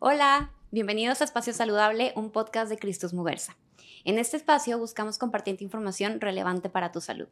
Hola, bienvenidos a Espacio Saludable, un podcast de Cristus Muguerza. En este espacio buscamos compartir información relevante para tu salud.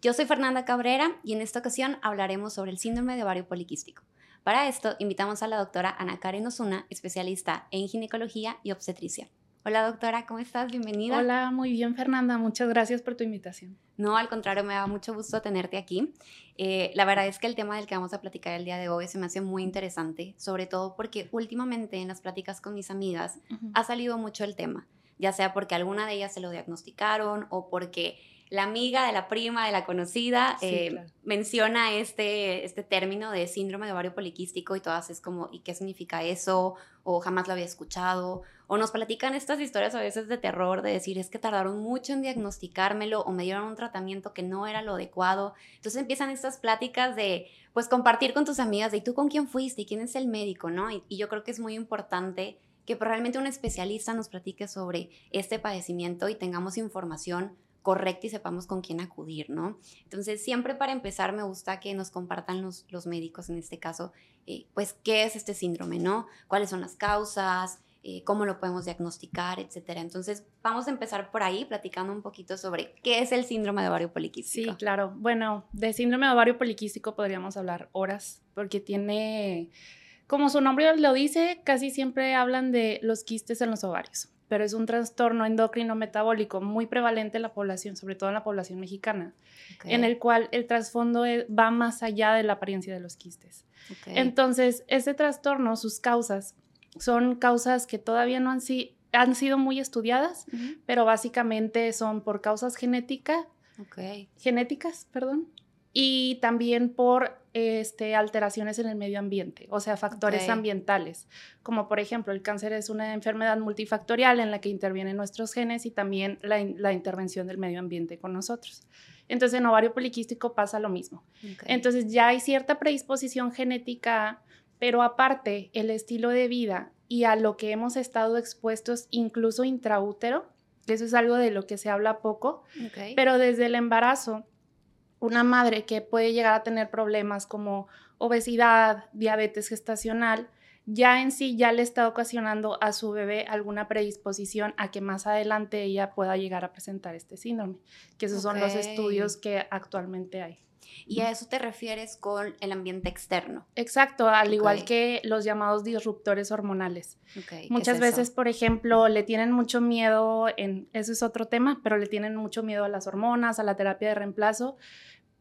Yo soy Fernanda Cabrera y en esta ocasión hablaremos sobre el síndrome de ovario poliquístico. Para esto, invitamos a la doctora Ana Karen Osuna, especialista en ginecología y obstetricia. Hola doctora, ¿cómo estás? Bienvenida. Hola, muy bien Fernanda, muchas gracias por tu invitación. No, al contrario, me da mucho gusto tenerte aquí. Eh, la verdad es que el tema del que vamos a platicar el día de hoy se me hace muy interesante, sobre todo porque últimamente en las pláticas con mis amigas ha salido mucho el tema, ya sea porque alguna de ellas se lo diagnosticaron o porque la amiga de la prima, de la conocida, eh, menciona este, este término de síndrome de ovario poliquístico y todas es como, ¿y qué significa eso? O jamás lo había escuchado. O nos platican estas historias a veces de terror, de decir, es que tardaron mucho en diagnosticármelo o me dieron un tratamiento que no era lo adecuado. Entonces empiezan estas pláticas de, pues, compartir con tus amigas de, ¿y tú con quién fuiste? ¿Y quién es el médico? ¿no? Y, y yo creo que es muy importante que realmente un especialista nos platique sobre este padecimiento y tengamos información correcta y sepamos con quién acudir, ¿no? Entonces, siempre para empezar me gusta que nos compartan los, médicos, en este caso, eh, pues, ¿qué es este síndrome, ¿no? ¿Cuáles son las causas? Eh, cómo lo podemos diagnosticar, etcétera. Entonces, vamos a empezar por ahí platicando un poquito sobre qué es el síndrome de ovario poliquístico. Sí, claro. Bueno, de síndrome de ovario poliquístico podríamos hablar horas, porque tiene, como su nombre lo dice, casi siempre hablan de los quistes en los ovarios pero es un trastorno endocrino metabólico muy prevalente en la población, sobre todo en la población mexicana, en el cual el trasfondo e, va más allá de la apariencia de los quistes. Entonces, este trastorno, sus causas, son causas que todavía no han, han sido muy estudiadas, pero básicamente son por causas genéticas, genéticas, perdón, y también por este, alteraciones en el medio ambiente, o sea, factores ambientales, como por ejemplo el cáncer es una enfermedad multifactorial en la que intervienen nuestros genes y también la, intervención del medio ambiente con nosotros. Entonces en ovario poliquístico pasa lo mismo. Entonces ya hay cierta predisposición genética, pero aparte el estilo de vida y a lo que hemos estado expuestos incluso intraútero, eso es algo de lo que se habla poco, pero desde el embarazo una madre que puede llegar a tener problemas como obesidad, diabetes gestacional, ya en sí ya le está ocasionando a su bebé alguna predisposición a que más adelante ella pueda llegar a presentar este síndrome, que esos son los estudios que actualmente hay. Y a eso te refieres con el ambiente externo. Exacto, al igual que los llamados disruptores hormonales. Muchas veces, por ejemplo, le tienen mucho miedo, en, eso es otro tema, pero le tienen mucho miedo a las hormonas, a la terapia de reemplazo,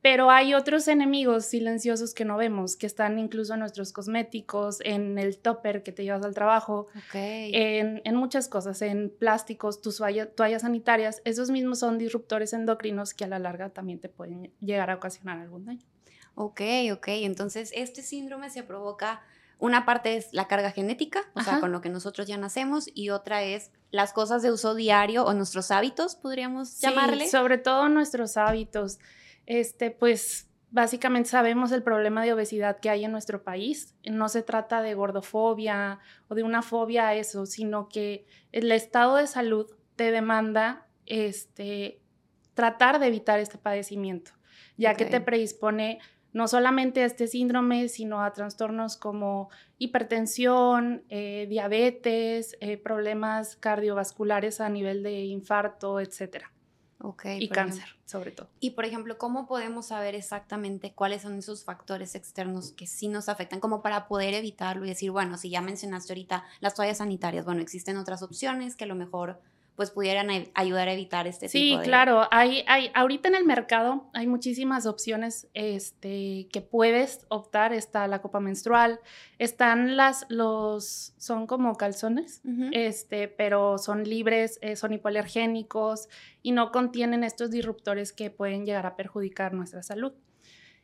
pero hay otros enemigos silenciosos que no vemos, que están incluso en nuestros cosméticos, en el topper que te llevas al trabajo, en, muchas cosas, en plásticos, tus toallas sanitarias. Esos mismos son disruptores endocrinos que a la larga también te pueden llegar a ocasionar algún daño. Ok, ok. Entonces, este síndrome se provoca, una parte es la carga genética, o sea, con lo que nosotros ya nacemos, y otra es las cosas de uso diario o nuestros hábitos, podríamos sí, llamarle. Sobre todo nuestros hábitos este, pues básicamente sabemos el problema de obesidad que hay en nuestro país. No se trata de gordofobia o de una fobia a eso, sino que el estado de salud te demanda este, tratar de evitar este padecimiento, ya que te predispone no solamente a este síndrome, sino a trastornos como hipertensión, eh, diabetes, eh, problemas cardiovasculares a nivel de infarto, etcétera. Y cáncer, sobre todo. Y, por ejemplo, ¿cómo podemos saber exactamente cuáles son esos factores externos que sí nos afectan, como para poder evitarlo y decir, bueno, si ya mencionaste ahorita las toallas sanitarias, bueno, existen otras opciones que a lo mejor pues pudieran ayudar a evitar este sí, tipo de... Sí, claro, hay, hay, ahorita en el mercado hay muchísimas opciones este, que puedes optar, está la copa menstrual, están las, los, son como calzones, este, pero son libres, eh, son hipoalergénicos y no contienen estos disruptores que pueden llegar a perjudicar nuestra salud.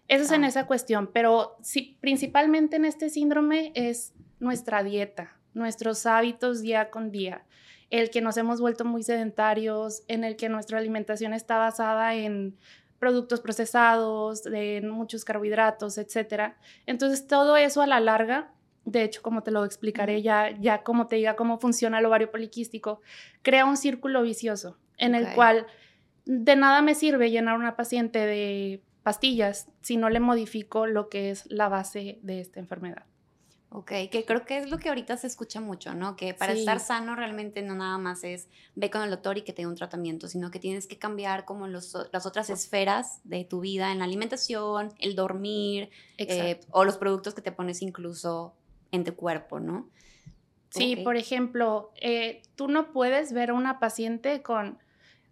Eso es en ah. esa cuestión, pero sí, principalmente en este síndrome es nuestra dieta, nuestros hábitos día con día el que nos hemos vuelto muy sedentarios, en el que nuestra alimentación está basada en productos procesados, en muchos carbohidratos, etc. Entonces, todo eso a la larga, de hecho, como te lo explicaré ya, ya como te diga cómo funciona el ovario poliquístico, crea un círculo vicioso en el cual de nada me sirve llenar una paciente de pastillas si no le modifico lo que es la base de esta enfermedad. Ok, que creo que es lo que ahorita se escucha mucho, ¿no? Que para estar sano realmente no nada más es ve con el doctor y que te dé un tratamiento, sino que tienes que cambiar como los, las otras esferas de tu vida en la alimentación, el dormir eh, o los productos que te pones incluso en tu cuerpo, ¿no? Sí, por ejemplo, eh, tú no puedes ver a una paciente con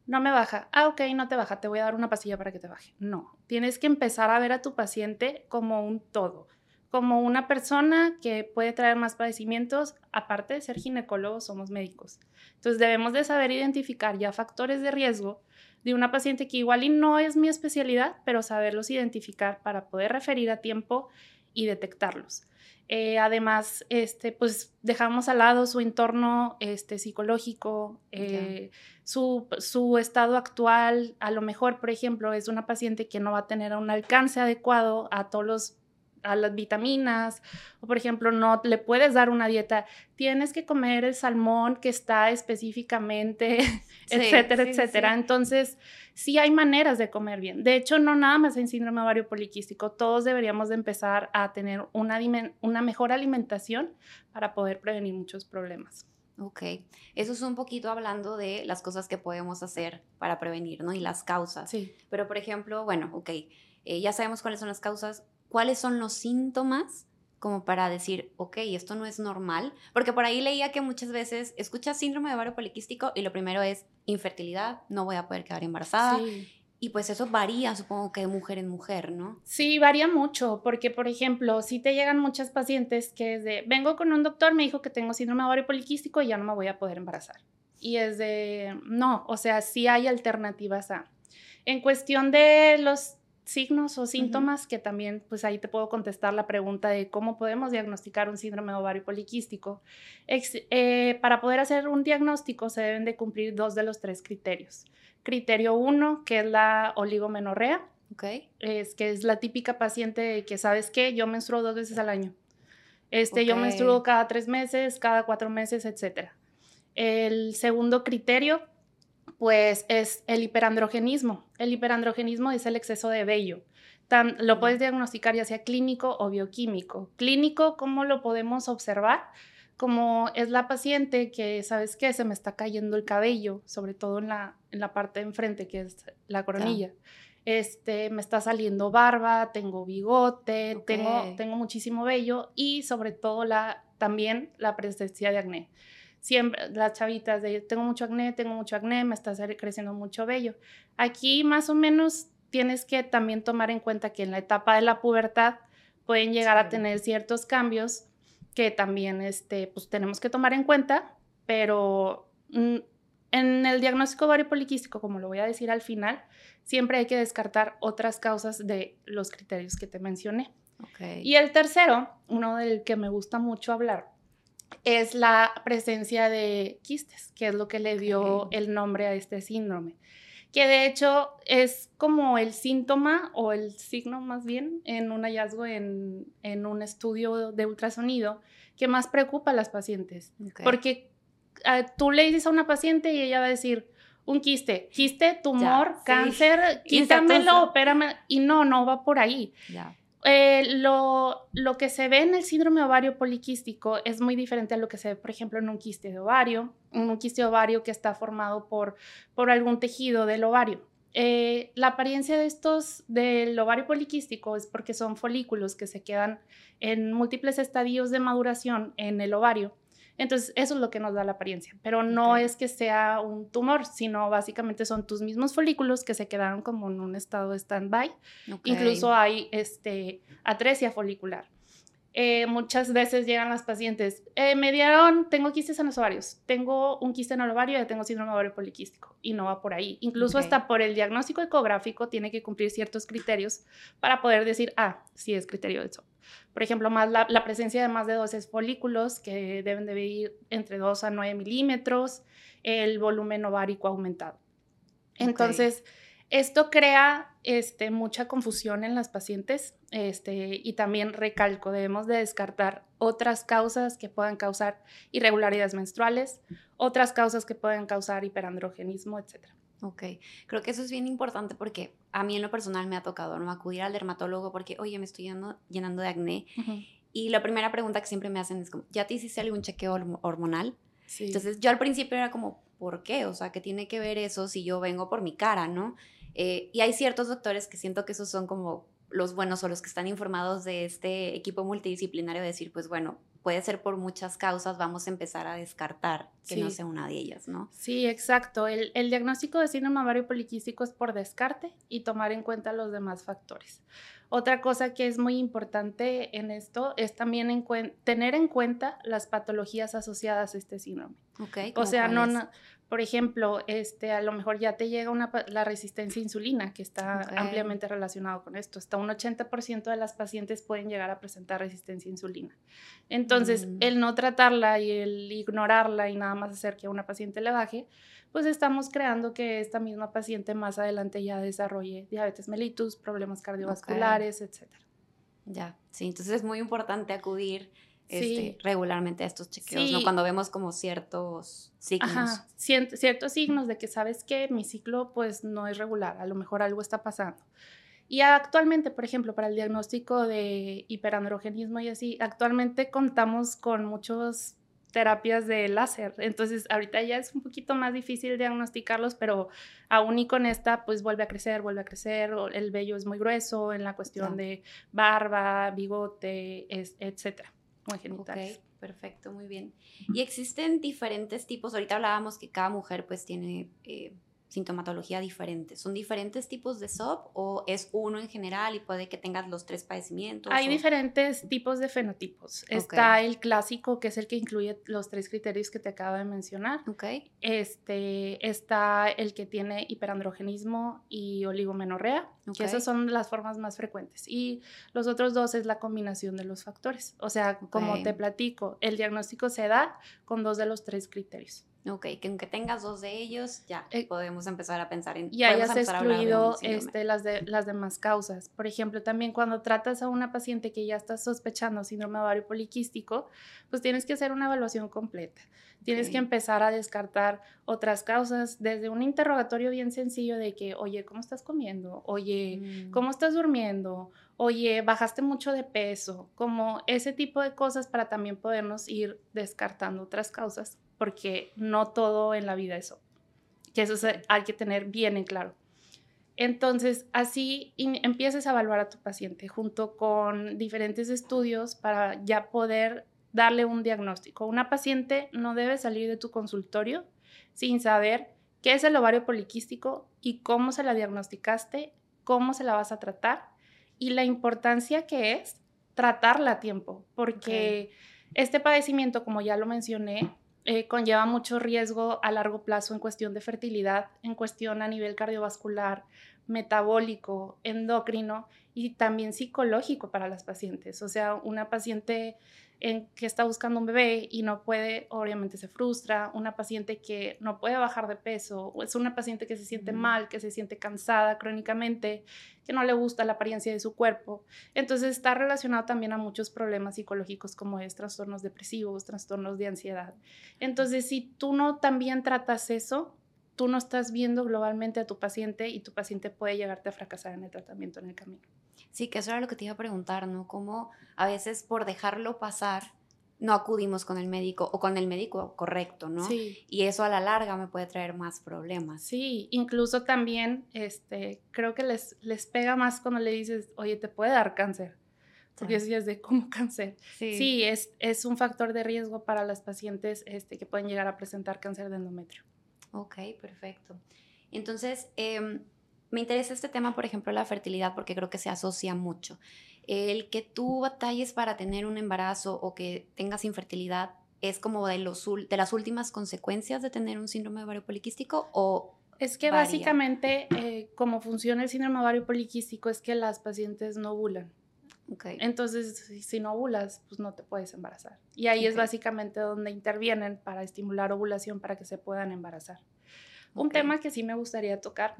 no me baja. Ah, ok, no te baja, te voy a dar una pastilla para que te baje. No, tienes que empezar a ver a tu paciente como un todo como una persona que puede traer más padecimientos, aparte de ser ginecólogos, somos médicos. Entonces debemos de saber identificar ya factores de riesgo de una paciente que igual y no es mi especialidad, pero saberlos identificar para poder referir a tiempo y detectarlos. Eh, además, este, pues dejamos al lado su entorno este, psicológico, eh, su, su, estado actual. A lo mejor, por ejemplo, es una paciente que no va a tener un alcance adecuado a todos los a las vitaminas, o por ejemplo, no le puedes dar una dieta, tienes que comer el salmón que está específicamente, etcétera, etcétera. Entonces, sí hay maneras de comer bien. De hecho, no nada más en síndrome ovario poliquístico, todos deberíamos de empezar a tener una, una mejor alimentación para poder prevenir muchos problemas. Ok, eso es un poquito hablando de las cosas que podemos hacer para prevenir, ¿no? Y las causas. Sí. Pero, por ejemplo, bueno, ok, eh, ya sabemos cuáles son las causas, cuáles son los síntomas como para decir, ok, esto no es normal, porque por ahí leía que muchas veces escuchas síndrome de ovario poliquístico y lo primero es infertilidad, no voy a poder quedar embarazada. Y pues eso varía, supongo que de mujer en mujer, ¿no? Sí, varía mucho, porque por ejemplo, si te llegan muchas pacientes que es de, vengo con un doctor, me dijo que tengo síndrome de ovario poliquístico y ya no me voy a poder embarazar. Y es de, no, o sea, sí hay alternativas a. En cuestión de los signos o síntomas que también, pues ahí te puedo contestar la pregunta de cómo podemos diagnosticar un síndrome de ovario poliquístico. Eh, para poder hacer un diagnóstico se deben de cumplir dos de los tres criterios. Criterio uno, que es la oligomenorrea, okay. es que es la típica paciente que, ¿sabes qué? Yo menstruo dos veces al año. Este, Yo menstruo cada tres meses, cada cuatro meses, etc. El segundo criterio pues es el hiperandrogenismo. El hiperandrogenismo es el exceso de vello. lo puedes diagnosticar ya sea clínico o bioquímico. Clínico, ¿cómo lo podemos observar? Como es la paciente que, ¿sabes qué? Se me está cayendo el cabello, sobre todo en la, en la parte de enfrente, que es la coronilla. Este, me está saliendo barba, tengo bigote, tengo, tengo muchísimo vello y sobre todo la, también la presencia de acné siempre las chavitas de tengo mucho acné, tengo mucho acné, me está creciendo mucho vello. Aquí más o menos tienes que también tomar en cuenta que en la etapa de la pubertad pueden llegar a tener ciertos cambios que también este, pues, tenemos que tomar en cuenta, pero mm, en el diagnóstico ovario poliquístico, como lo voy a decir al final, siempre hay que descartar otras causas de los criterios que te mencioné. Y el tercero, uno del que me gusta mucho hablar, es la presencia de quistes, que es lo que le dio el nombre a este síndrome, que de hecho es como el síntoma o el signo más bien en un hallazgo en, un estudio de ultrasonido que más preocupa a las pacientes, porque ah, tú le dices a una paciente y ella va a decir, un quiste, quiste, tumor, cáncer, quítamelo, opérame, y no, no va por ahí. Eh, lo, que se ve en el síndrome ovario poliquístico es muy diferente a lo que se ve, por ejemplo, en un quiste de ovario, un quiste de ovario que está formado por, por algún tejido del ovario. Eh, la apariencia de estos del ovario poliquístico es porque son folículos que se quedan en múltiples estadios de maduración en el ovario entonces, eso es lo que nos da la apariencia, pero no es que sea un tumor, sino básicamente son tus mismos folículos que se quedaron como en un estado de stand-by. Incluso hay este, atresia folicular. Eh, muchas veces llegan las pacientes, eh, me dieron, tengo quistes en los ovarios, tengo un quiste en el ovario y tengo síndrome ovario poliquístico y no va por ahí. Incluso hasta por el diagnóstico ecográfico tiene que cumplir ciertos criterios para poder decir, ah, sí es criterio de eso. Por ejemplo, más la, presencia de más de 12 folículos que deben de ir entre 2 a 9 milímetros, el volumen ovárico aumentado. Entonces, esto crea este, mucha confusión en las pacientes este, y también recalco, debemos de descartar otras causas que puedan causar irregularidades menstruales, otras causas que pueden causar hiperandrogenismo, etc. Ok, creo que eso es bien importante porque a mí en lo personal me ha tocado no acudir al dermatólogo porque, oye, me estoy llenando, de acné Y la primera pregunta que siempre me hacen es como, ¿ya te hiciste algún chequeo hormonal? Entonces yo al principio era como, ¿por qué? O sea, ¿qué tiene que ver eso si yo vengo por mi cara, no? Eh, y hay ciertos doctores que siento que esos son como los buenos o los que están informados de este equipo multidisciplinario de decir, pues bueno, puede ser por muchas causas, vamos a empezar a descartar que no sea una de ellas, ¿no? Sí, exacto. El, el, diagnóstico de síndrome ovario poliquístico es por descarte y tomar en cuenta los demás factores. Otra cosa que es muy importante en esto es también tener en cuenta las patologías asociadas a este síndrome. Okay, o sea, no, por ejemplo, este, a lo mejor ya te llega una, la resistencia a insulina, que está ampliamente relacionado con esto. Hasta un 80% de las pacientes pueden llegar a presentar resistencia a insulina. Entonces, mm. el no tratarla y el ignorarla y nada más hacer que a una paciente le baje, pues estamos creando que esta misma paciente más adelante ya desarrolle diabetes mellitus, problemas cardiovasculares, etcétera. Ya, sí, entonces es muy importante acudir este, regularmente a estos chequeos, ¿no? Cuando vemos como ciertos signos. Ajá, ciertos signos de que sabes que mi ciclo pues no es regular, a lo mejor algo está pasando. Y actualmente, por ejemplo, para el diagnóstico de hiperandrogenismo y así, actualmente contamos con muchos terapias de láser. Entonces, ahorita ya es un poquito más difícil diagnosticarlos, pero aún y con esta, pues vuelve a crecer, vuelve a crecer, el vello es muy grueso en la cuestión de barba, bigote, es, etcétera, genitales. perfecto, muy bien. Y existen diferentes tipos, ahorita hablábamos que cada mujer pues tiene... Eh, sintomatología diferente. ¿Son diferentes tipos de SOP o es uno en general y puede que tengas los tres padecimientos? Hay diferentes tipos de fenotipos. Está el clásico, que es el que incluye los tres criterios que te acabo de mencionar. Okay. Este, está el que tiene hiperandrogenismo y oligomenorrea, que esas son las formas más frecuentes. Y los otros dos es la combinación de los factores. O sea, como te platico, el diagnóstico se da con dos de los tres criterios. Ok, que aunque tengas dos de ellos, ya eh, podemos empezar a pensar en... Y hayas excluido este, las, de, las demás causas. Por ejemplo, también cuando tratas a una paciente que ya está sospechando síndrome ovario poliquístico, pues tienes que hacer una evaluación completa. Tienes que empezar a descartar otras causas desde un interrogatorio bien sencillo de que, oye, ¿cómo estás comiendo? Oye, mm. ¿cómo estás durmiendo? Oye, bajaste mucho de peso, como ese tipo de cosas para también podernos ir descartando otras causas porque no todo en la vida es eso. Que eso hay que tener bien en claro. Entonces, así empieces a evaluar a tu paciente junto con diferentes estudios para ya poder darle un diagnóstico. Una paciente no debe salir de tu consultorio sin saber qué es el ovario poliquístico y cómo se la diagnosticaste, cómo se la vas a tratar y la importancia que es tratarla a tiempo, porque este padecimiento, como ya lo mencioné, eh, conlleva mucho riesgo a largo plazo en cuestión de fertilidad, en cuestión a nivel cardiovascular, metabólico, endocrino y también psicológico para las pacientes. O sea, una paciente en que está buscando un bebé y no puede, obviamente se frustra, una paciente que no puede bajar de peso, o es una paciente que se siente mal, que se siente cansada crónicamente, que no le gusta la apariencia de su cuerpo. Entonces está relacionado también a muchos problemas psicológicos como es trastornos depresivos, trastornos de ansiedad. Entonces, si tú no también tratas eso, tú no estás viendo globalmente a tu paciente y tu paciente puede llegarte a fracasar en el tratamiento en el camino. Sí, que eso era lo que te iba a preguntar, ¿no? Cómo a veces por dejarlo pasar no acudimos con el médico o con el médico correcto, ¿no? Sí. Y eso a la larga me puede traer más problemas. Sí, incluso también, este, creo que les, les pega más cuando le dices, oye, te puede dar cáncer. Porque es de cómo cáncer. Sí, sí es, es un factor de riesgo para las pacientes este, que pueden llegar a presentar cáncer de endometrio. Ok, perfecto. Entonces, eh, me interesa este tema, por ejemplo, la fertilidad, porque creo que se asocia mucho. El que tú batalles para tener un embarazo o que tengas infertilidad es como de, los, de las últimas consecuencias de tener un síndrome ovario poliquístico o... Es que básicamente eh, como funciona el síndrome ovario poliquístico es que las pacientes no ovulan. Okay. Entonces, si, no ovulas, pues no te puedes embarazar. Y ahí es básicamente donde intervienen para estimular ovulación para que se puedan embarazar. Un tema que sí me gustaría tocar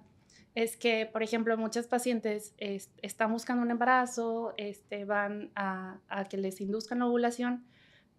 es que, por ejemplo, muchas pacientes están buscando un embarazo, este, van a, que les induzcan la ovulación,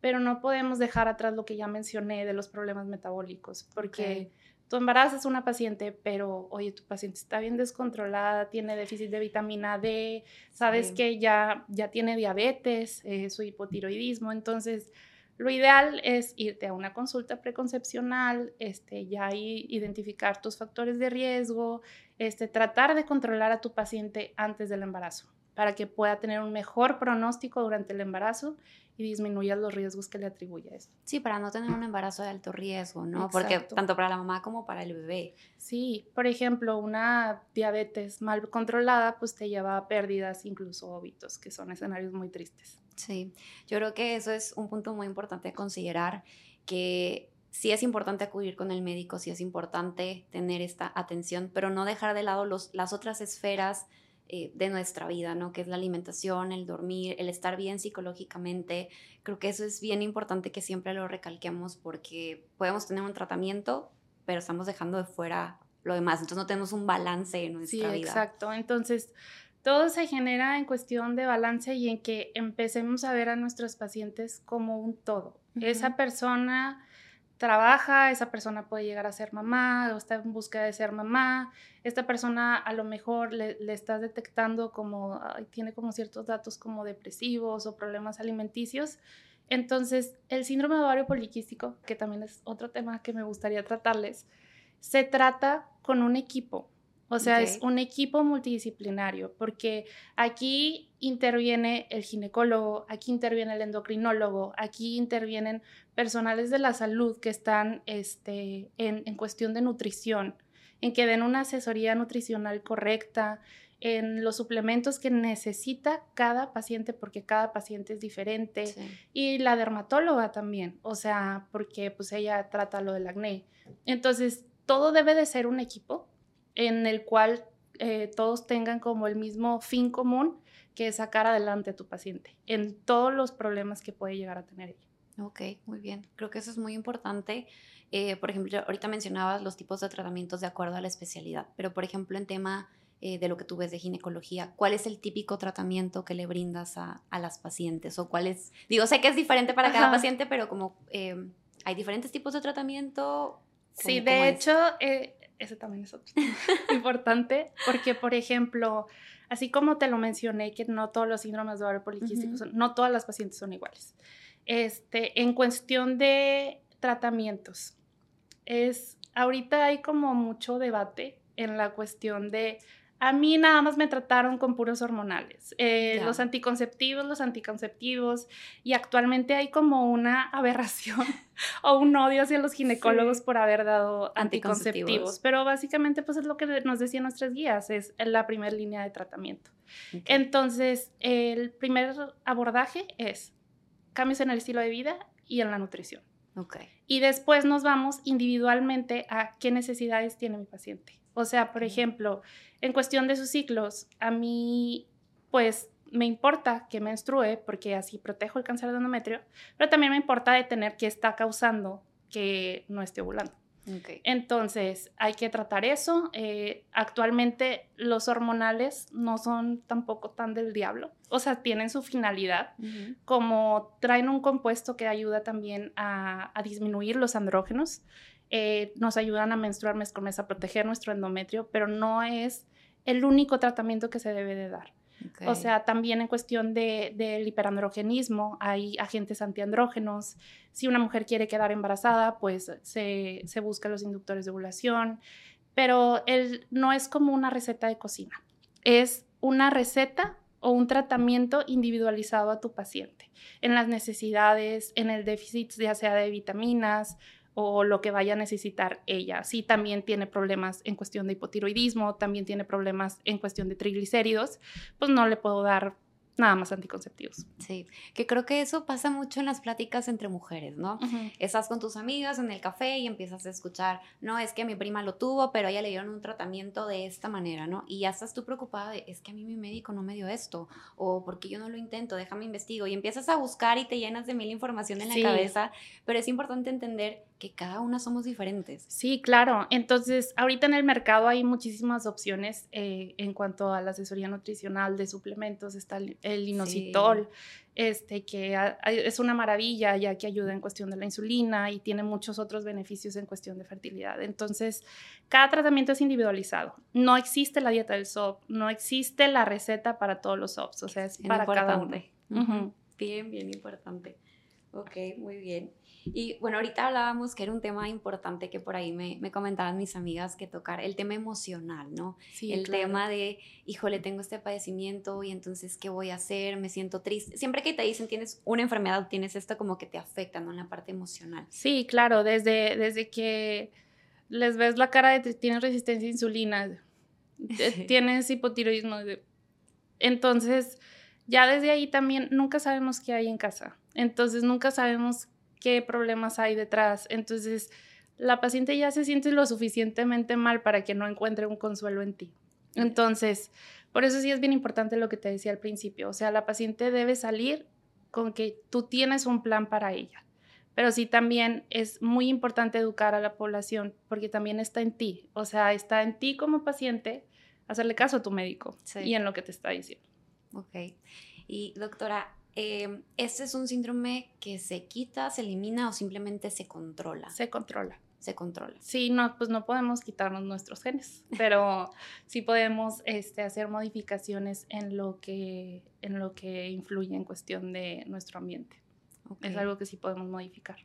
pero no podemos dejar atrás lo que ya mencioné de los problemas metabólicos, porque tú embarazas a una paciente, pero oye, tu paciente está bien descontrolada, tiene déficit de vitamina D, sabes que ya, ya tiene diabetes, eh, su hipotiroidismo, entonces lo ideal es irte a una consulta preconcepcional, este, ya identificar tus factores de riesgo, este, tratar de controlar a tu paciente antes del embarazo para que pueda tener un mejor pronóstico durante el embarazo y disminuya los riesgos que le atribuye eso. Sí, para no tener un embarazo de alto riesgo, ¿no? Porque tanto para la mamá como para el bebé. Sí, por ejemplo, una diabetes mal controlada pues te lleva a pérdidas, incluso óbitos, que son escenarios muy tristes. Sí, yo creo que eso es un punto muy importante a considerar, que sí es importante acudir con el médico, sí es importante tener esta atención, pero no dejar de lado los, las otras esferas eh, de nuestra vida, ¿no? Que es la alimentación, el dormir, el estar bien psicológicamente. Creo que eso es bien importante que siempre lo recalquemos porque podemos tener un tratamiento, pero estamos dejando de fuera lo demás. Entonces no tenemos un balance en nuestra sí, vida. Exacto. Entonces todo se genera en cuestión de balance y en que empecemos a ver a nuestros pacientes como un todo. Esa persona trabaja, esa persona puede llegar a ser mamá o está en búsqueda de ser mamá, esta persona a lo mejor le, le estás detectando como, tiene como ciertos datos como depresivos o problemas alimenticios. Entonces, el síndrome de ovario poliquístico, que también es otro tema que me gustaría tratarles, se trata con un equipo. O sea, es un equipo multidisciplinario, porque aquí interviene el ginecólogo, aquí interviene el endocrinólogo, aquí intervienen personales de la salud que están este, en, en cuestión de nutrición, en que den una asesoría nutricional correcta, en los suplementos que necesita cada paciente, porque cada paciente es diferente, y la dermatóloga también, o sea, porque pues ella trata lo del acné. Entonces, todo debe de ser un equipo en el cual eh, todos tengan como el mismo fin común, que es sacar adelante a tu paciente en todos los problemas que puede llegar a tener ella. Ok, muy bien. Creo que eso es muy importante. Eh, por ejemplo, ahorita mencionabas los tipos de tratamientos de acuerdo a la especialidad, pero por ejemplo, en tema eh, de lo que tú ves de ginecología, ¿cuál es el típico tratamiento que le brindas a, las pacientes? O cuál es, digo, sé que es diferente para cada paciente, pero como hay diferentes tipos de tratamiento. Sí, de hecho, ese también es otro importante, porque, por ejemplo, así como te lo mencioné, que no todos los síndromes de ovario poliquístico, no todas las pacientes son iguales. Este, en cuestión de tratamientos, es, ahorita hay como mucho debate en la cuestión de a mí nada más me trataron con puros hormonales, eh, los anticonceptivos, los anticonceptivos, y actualmente hay como una aberración o un odio hacia los ginecólogos por haber dado anticonceptivos. pero básicamente pues es lo que nos decían nuestras guías, es la primera línea de tratamiento. Entonces, el primer abordaje es cambios en el estilo de vida y en la nutrición. Okay. Y después nos vamos individualmente a qué necesidades tiene mi paciente. O sea, por ejemplo, en cuestión de sus ciclos, a mí, pues, me importa que menstrue porque así protejo el cáncer de endometrio, pero también me importa detener qué está causando que no esté ovulando. Entonces, hay que tratar eso. Eh, actualmente los hormonales no son tampoco tan del diablo. O sea, tienen su finalidad, como traen un compuesto que ayuda también a, a disminuir los andrógenos. Eh, nos ayudan a menstruar mes con mes, a proteger nuestro endometrio, pero no es el único tratamiento que se debe de dar. O sea, también en cuestión del de, hiperandrogenismo, hay agentes antiandrógenos. Si una mujer quiere quedar embarazada, pues se, se busca los inductores de ovulación, pero el, no es como una receta de cocina, es una receta o un tratamiento individualizado a tu paciente, en las necesidades, en el déficit ya sea de vitaminas, o lo que vaya a necesitar ella. Sí, también tiene problemas en cuestión de hipotiroidismo, también tiene problemas en cuestión de triglicéridos, pues no le puedo dar nada más anticonceptivos. Sí, que creo que eso pasa mucho en las pláticas entre mujeres, ¿no? Estás con tus amigas en el café y empiezas a escuchar, no, es que mi prima lo tuvo, pero a ella le dieron un tratamiento de esta manera, ¿no? Y ya estás tú preocupada de, es que a mí mi médico no me dio esto, o porque yo no lo intento, déjame investigo, y empiezas a buscar y te llenas de mil información en la cabeza, pero es importante entender que cada una somos diferentes. Sí, claro. Entonces, ahorita en el mercado hay muchísimas opciones eh, en cuanto a la asesoría nutricional de suplementos. Está el, inositol, este, que es una maravilla ya que ayuda en cuestión de la insulina y tiene muchos otros beneficios en cuestión de fertilidad. Entonces, cada tratamiento es individualizado. No existe la dieta del SOP, no existe la receta para todos los SOPs, o sea, es para cada uno. Bien, bien importante. Ok, muy bien. Y bueno, ahorita hablábamos que era un tema importante que por ahí me, me comentaban mis amigas que tocar, el tema emocional, ¿no? Sí, el tema de, híjole, tengo este padecimiento y entonces, ¿qué voy a hacer? Me siento triste. Siempre que te dicen tienes una enfermedad, tienes esto como que te afecta, ¿no? En la parte emocional. Sí, claro, desde, desde que les ves la cara de tienes resistencia a insulina, tienes hipotiroidismo. Entonces, ya desde ahí también nunca sabemos qué hay en casa. Entonces, nunca sabemos qué problemas hay detrás. Entonces, la paciente ya se siente lo suficientemente mal para que no encuentre un consuelo en ti. Entonces, por eso sí es bien importante lo que te decía al principio. O sea, la paciente debe salir con que tú tienes un plan para ella. Pero sí también es muy importante educar a la población porque también está en ti. O sea, está en ti como paciente hacerle caso a tu médico y en lo que te está diciendo. Ok. Y doctora, eh, ¿este es un síndrome que se quita, se elimina o simplemente se controla? Se controla. Se controla. Sí, no, pues no podemos quitarnos nuestros genes, pero sí podemos este, hacer modificaciones en lo, que, en lo que influye en cuestión de nuestro ambiente. Es algo que sí podemos modificar.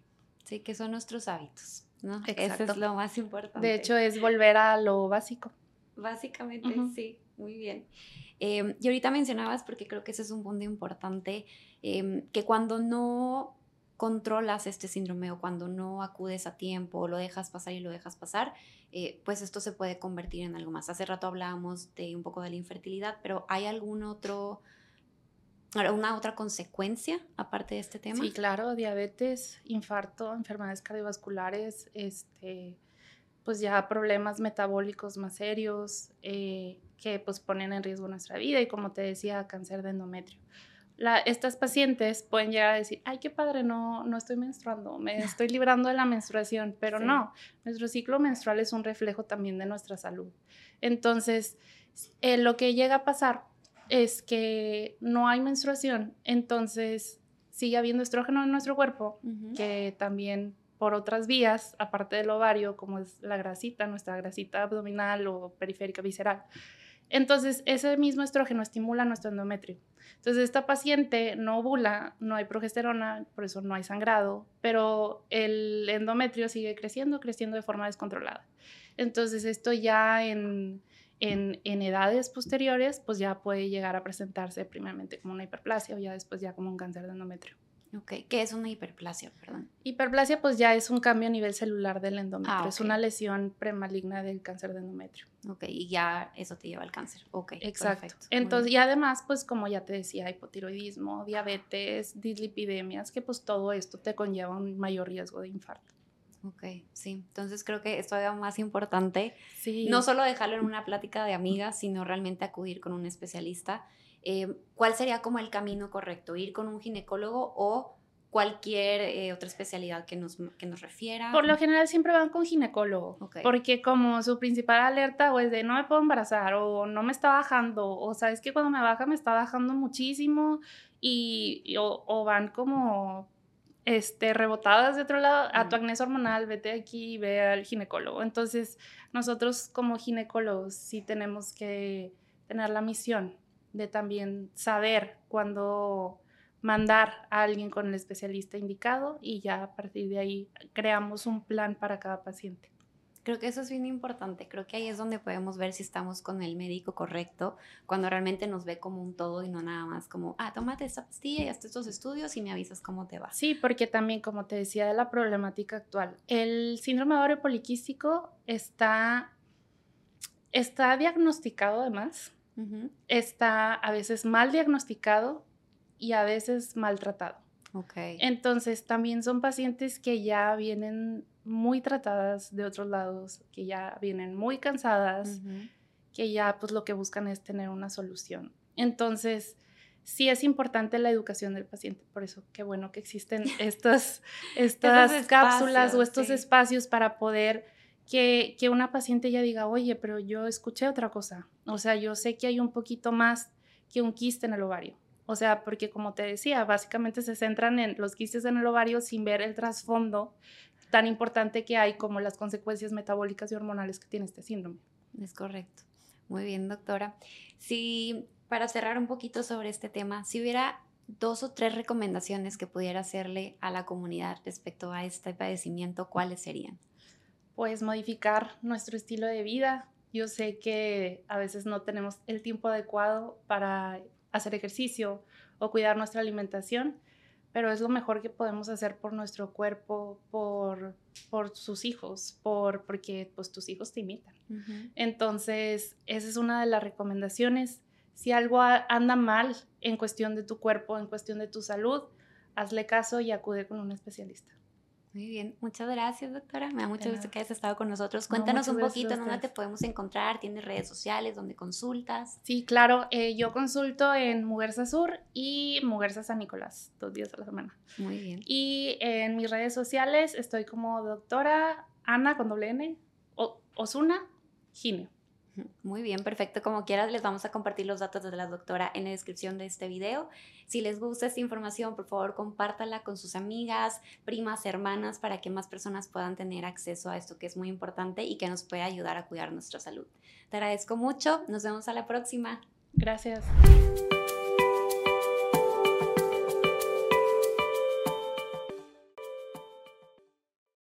Sí, que son nuestros hábitos, ¿no? Eso es lo más importante. De hecho, es volver a lo básico. Básicamente, sí, muy bien. Em, y ahorita mencionabas, porque creo que ese es un punto importante, em, que cuando no controlas este síndrome o cuando no acudes a tiempo o lo dejas pasar y lo dejas pasar, eh, pues esto se puede convertir en algo más. Hace rato hablábamos de un poco de la infertilidad, pero ¿hay algún otro, alguna otra consecuencia aparte de este tema? Sí, claro, diabetes, infarto, enfermedades cardiovasculares, este, pues ya problemas metabólicos más serios eh, que pues ponen en riesgo nuestra vida y como te decía, cáncer de endometrio. La, estas pacientes pueden llegar a decir, ay, qué padre, no, no estoy menstruando, me estoy librando de la menstruación, pero no, nuestro ciclo menstrual es un reflejo también de nuestra salud. Entonces, eh, lo que llega a pasar es que no hay menstruación, entonces sigue habiendo estrógeno en nuestro cuerpo, que también por otras vías, aparte del ovario, como es la grasita, nuestra grasita abdominal o periférica visceral. Entonces, ese mismo estrógeno estimula nuestro endometrio. Entonces, esta paciente no ovula, no hay progesterona, por eso no hay sangrado, pero el endometrio sigue creciendo, creciendo de forma descontrolada. Entonces, esto ya en, en, en, edades posteriores, pues ya puede llegar a presentarse primeramente como una hiperplasia o ya después ya como un cáncer de endometrio. Ok, ¿qué es una hiperplasia? Perdón. Hiperplasia pues ya es un cambio a nivel celular del endometrio, ah, es una lesión premaligna del cáncer de endometrio. Ok, y ya eso te lleva al cáncer. Ok, exacto. Perfecto. Entonces, y además pues como ya te decía, hipotiroidismo, diabetes, dislipidemias, que pues todo esto te conlleva un mayor riesgo de infarto. Ok, sí. Entonces creo que esto es más importante. Sí. No solo dejarlo en una plática de amigas, sino realmente acudir con un especialista eh, ¿cuál sería como el camino correcto? ¿Ir con un ginecólogo o cualquier eh, otra especialidad que nos, que nos refiera? Por lo general siempre van con ginecólogo, porque como su principal alerta o es de no me puedo embarazar o no me está bajando o sabes que cuando me baja me está bajando muchísimo y, o, van como este, rebotadas de otro lado, a tu acné hormonal, vete aquí y ve al ginecólogo. Entonces, nosotros como ginecólogos sí tenemos que tener la misión de también saber cuándo mandar a alguien con el especialista indicado y ya a partir de ahí creamos un plan para cada paciente. Creo que eso es bien importante. Creo que ahí es donde podemos ver si estamos con el médico correcto, cuando realmente nos ve como un todo y no nada más como, ah, tómate esta pastilla y hazte estos estudios y me avisas cómo te va. Sí, porque también, como te decía, de la problemática actual, el síndrome ovario poliquístico está, está diagnosticado además está a veces mal diagnosticado y a veces maltratado. Okay. Entonces, también son pacientes que ya vienen muy tratadas de otros lados, que ya vienen muy cansadas, que ya pues lo que buscan es tener una solución. Entonces, sí es importante la educación del paciente. Por eso, qué bueno que existen estas, estas cápsulas o estos espacios para poder que, una paciente ya diga, oye, pero yo escuché otra cosa. O sea, yo sé que hay un poquito más que un quiste en el ovario. O sea, porque como te decía, básicamente se centran en los quistes en el ovario sin ver el trasfondo tan importante que hay como las consecuencias metabólicas y hormonales que tiene este síndrome. Es correcto. Muy bien, doctora. Si para cerrar un poquito sobre este tema, si hubiera dos o tres recomendaciones que pudiera hacerle a la comunidad respecto a este padecimiento, ¿cuáles serían? Pues modificar nuestro estilo de vida. Yo sé que a veces no tenemos el tiempo adecuado para hacer ejercicio o cuidar nuestra alimentación, pero es lo mejor que podemos hacer por nuestro cuerpo, por, por sus hijos, por, porque pues tus hijos te imitan. Entonces, esa es una de las recomendaciones. Si algo anda mal en cuestión de tu cuerpo, en cuestión de tu salud, hazle caso y acude con un especialista. Muy bien, muchas gracias, doctora. Me da mucho gusto que hayas estado con nosotros. Cuéntanos un poquito dónde te podemos encontrar. ¿Tienes redes sociales donde consultas? Sí, claro. Eh, yo consulto en Mugersa Sur y Mugersa San Nicolás, dos días a la semana. Muy bien. Y en mis redes sociales estoy como doctora Ana con doble N, Osuna Gine. Muy bien, perfecto. Como quieras, les vamos a compartir los datos de la doctora en la descripción de este video. Si les gusta esta información, por favor, compártala con sus amigas, primas, hermanas, para que más personas puedan tener acceso a esto que es muy importante y que nos puede ayudar a cuidar nuestra salud. Te agradezco mucho. Nos vemos a la próxima. Gracias.